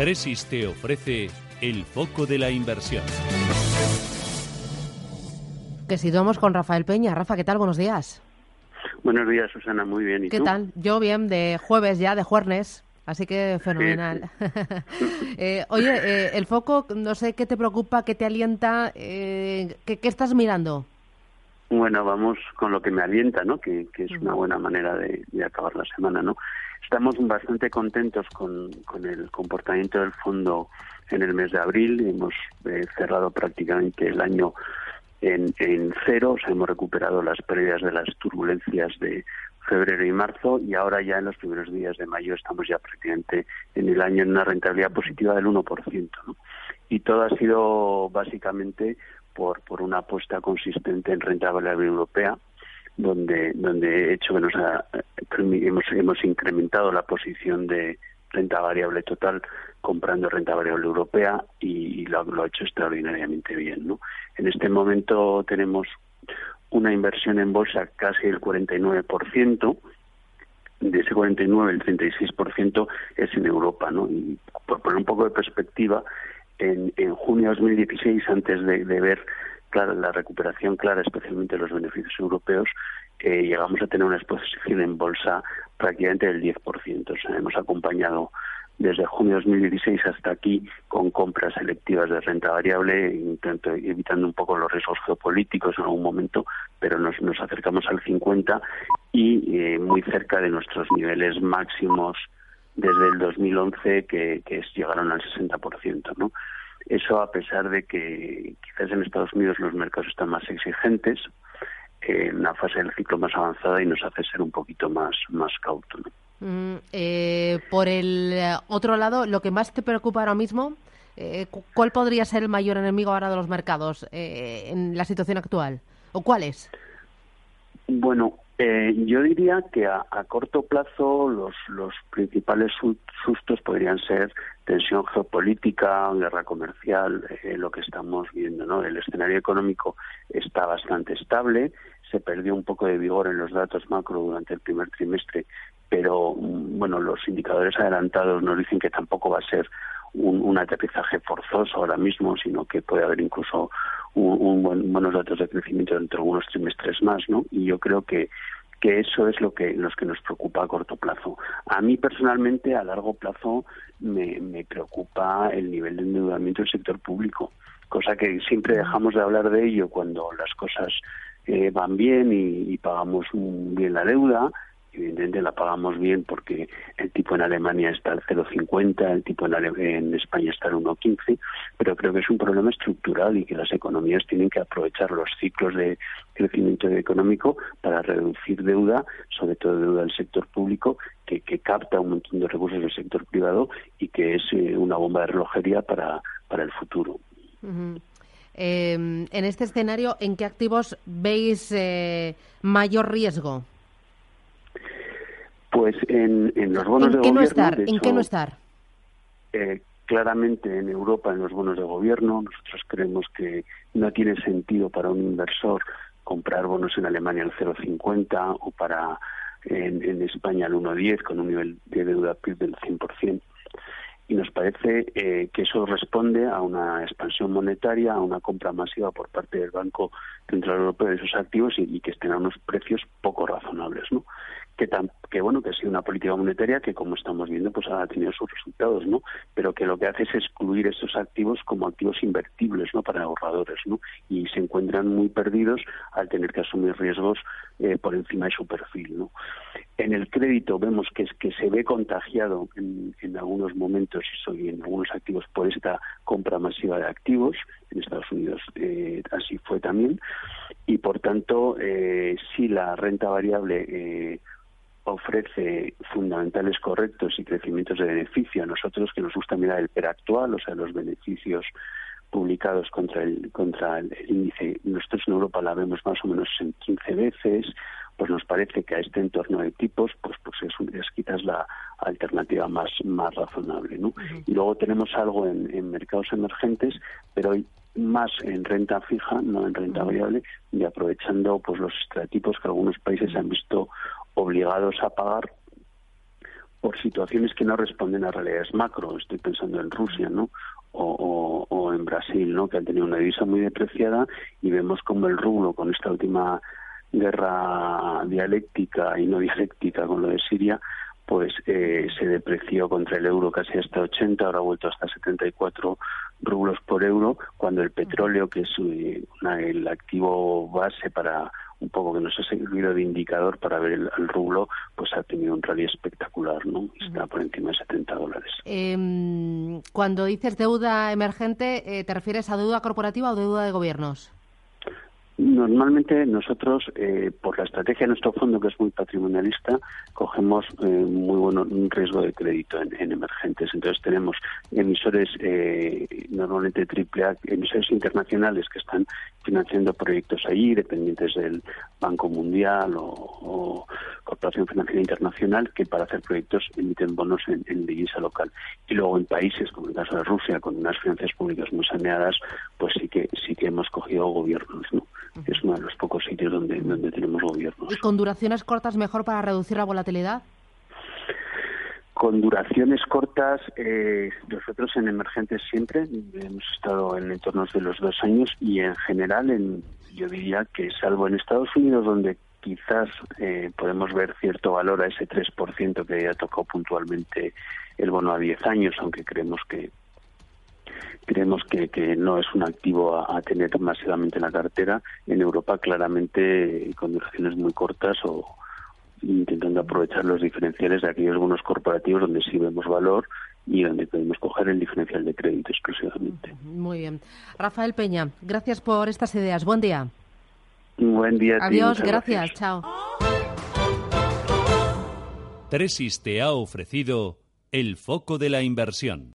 Tresis te ofrece el foco de la inversión. Que situamos con Rafael Peña. Rafa, ¿qué tal? Buenos días. Buenos días, Susana. Muy bien. ¿Y ¿Qué tú? tal? Yo bien, de jueves ya, de jueves. Así que fenomenal. eh, oye, eh, el foco, no sé qué te preocupa, qué te alienta, eh, ¿qué, ¿qué, estás mirando? Bueno, vamos con lo que me alienta, ¿no? Que, que es una buena manera de, de, acabar la semana, ¿no? Estamos bastante contentos con, con el comportamiento del fondo en el mes de abril. Hemos eh, cerrado prácticamente el año en, en cero, o sea, hemos recuperado las pérdidas de las turbulencias de febrero y marzo y ahora ya en los primeros días de mayo estamos ya prácticamente en el año en una rentabilidad positiva del 1%. ¿no? Y todo ha sido básicamente por, por una apuesta consistente en renta variable europea, donde, donde he hecho que nos ha, hemos, hemos incrementado la posición de renta variable total comprando renta variable europea y, lo, lo ha hecho extraordinariamente bien. ¿no? En este momento tenemos una inversión en bolsa casi del 49%, de ese 49 el 36% es en Europa, ¿no? Y por poner un poco de perspectiva, en, en junio de 2016, antes de, de ver claro, la recuperación clara, especialmente los beneficios europeos, eh, llegamos a tener una exposición en bolsa prácticamente del 10%. O sea, hemos acompañado desde junio de 2016 hasta aquí con compras selectivas de renta variable, intento, evitando un poco los riesgos geopolíticos en algún momento, pero nos, nos acercamos al 50 y eh, muy cerca de nuestros niveles máximos desde el 2011 que, que llegaron al 60%, ¿no? Eso a pesar de que quizás en Estados Unidos los mercados están más exigentes, en una fase del ciclo más avanzada y nos hace ser un poquito más, más cauto. ¿no? Mm, eh, por el otro lado, lo que más te preocupa ahora mismo, eh, ¿cuál podría ser el mayor enemigo ahora de los mercados eh, en la situación actual? ¿O cuál es? Bueno, eh, yo diría que a, a, corto plazo los, los principales sustos podrían ser tensión geopolítica, guerra comercial, eh, lo que estamos viendo. ¿no? El escenario económico está bastante estable, se perdió un poco de vigor en los datos macro durante el primer trimestre, pero bueno, los indicadores adelantados nos dicen que tampoco va a ser un, un aterrizaje forzoso ahora mismo, sino que puede haber incluso un, un buen, buenos datos de crecimiento dentro de algunos trimestres más, ¿no? Y yo creo que que eso es lo que los que nos preocupa a corto plazo. A mí personalmente a largo plazo me, me preocupa el nivel de endeudamiento del sector público, cosa que siempre dejamos de hablar de ello cuando las cosas eh, van bien y, y pagamos bien la deuda evidentemente la pagamos bien porque el tipo en Alemania está al 0,50, el tipo en, España está al 1,15, pero creo que es un problema estructural y que las economías tienen que aprovechar los ciclos de crecimiento económico para reducir deuda, sobre todo deuda del sector público, que, que capta un montón de recursos del sector privado y que es eh, una bomba de relojería para, para el futuro. Eh, en este escenario, ¿en qué activos veis eh, mayor riesgo? Pues en, en los bonos ¿En de qué gobierno. no estar? de ¿En qué no estar? Eh, claramente en Europa, en los bonos de gobierno, nosotros creemos que no tiene sentido para un inversor comprar bonos en Alemania al 0,50 o para en, en España al 1,10 con un nivel de deuda PIB del 100% y nos parece eh, que eso responde a una expansión monetaria, a una compra masiva por parte del Banco Central Europeo de esos activos y, y que estén a unos precios poco razonables, ¿no? Que, tan, que bueno que ha sido una política monetaria que como estamos viendo pues ha tenido sus resultados, ¿no? Pero que lo que hace es excluir estos activos como activos invertibles, ¿no? Para ahorradores, ¿no? Y se encuentran muy perdidos al tener que asumir riesgos eh, por encima de su perfil, ¿no? En el crédito vemos que es que se ve contagiado en, algunos momentos y en algunos activos por esta compra masiva de activos en Estados Unidos eh, así fue también y por tanto eh, si la renta variable eh, ofrece fundamentales correctos y crecimientos de beneficio. A nosotros que nos gusta mirar el PER actual, o sea, los beneficios publicados contra el contra el, índice. Nosotros en Europa la vemos más o menos en 15 veces, pues nos parece que a este entorno de tipos, pues pues es, es quizás la alternativa más más razonable, ¿no? Y luego tenemos algo en, en mercados emergentes, pero hoy más en renta fija, no en renta variable, y aprovechando pues los estratipos que algunos países han visto obligados a pagar por situaciones que no responden a realidades macro. Estoy pensando en Rusia, ¿no? O, o, en Brasil, ¿no? Que han tenido una divisa muy depreciada y vemos como el rublo con esta última guerra dialéctica y no dialéctica con lo de Siria, pues eh, se depreció contra el euro casi hasta 80, ahora ha vuelto hasta 74 rublos por euro, cuando el petróleo, que es eh, el activo base para un poco que nos ha servido de indicador para ver el, rublo, pues ha tenido un rally espectacular, ¿no? Está por encima de 70 dólares. Em, cuando dices deuda emergente, eh, ¿te refieres a deuda corporativa o deuda de gobiernos? Normalmente nosotros, eh, por la estrategia de nuestro fondo, que es muy patrimonialista, cogemos eh, muy bueno un riesgo de crédito en, emergentes. Entonces tenemos emisores eh, normalmente triple A, emisores internacionales que están financiando proyectos allí, dependientes del Banco Mundial o, Corporación Financiera Internacional, que para hacer proyectos emiten bonos en, en divisa local. Y luego en países, como el caso de Rusia, con unas finanzas públicas muy saneadas, pues sí que sí que hemos cogido gobiernos, ¿no? Es uno de los pocos sitios donde, donde tenemos gobiernos. ¿Y con duraciones cortas mejor para reducir la volatilidad? Con duraciones cortas, eh, nosotros en emergentes siempre hemos estado en entornos de los dos años y en general, en, yo diría que salvo en Estados Unidos, donde quizás eh, podemos ver cierto valor a ese 3% que ya tocado puntualmente el bono a 10 años, aunque creemos que, creemos que, que no es un activo a, tener masivamente en la cartera. En Europa, claramente, con duraciones muy cortas o intentando aprovechar los diferenciales de aquellos bonos corporativos donde sí vemos valor y donde podemos coger el diferencial de crédito exclusivamente. Muy bien. Rafael Peña, gracias por estas ideas. Buen día. Buen día. Adiós, gracias. Chao. Tresis te ha ofrecido el foco de la inversión.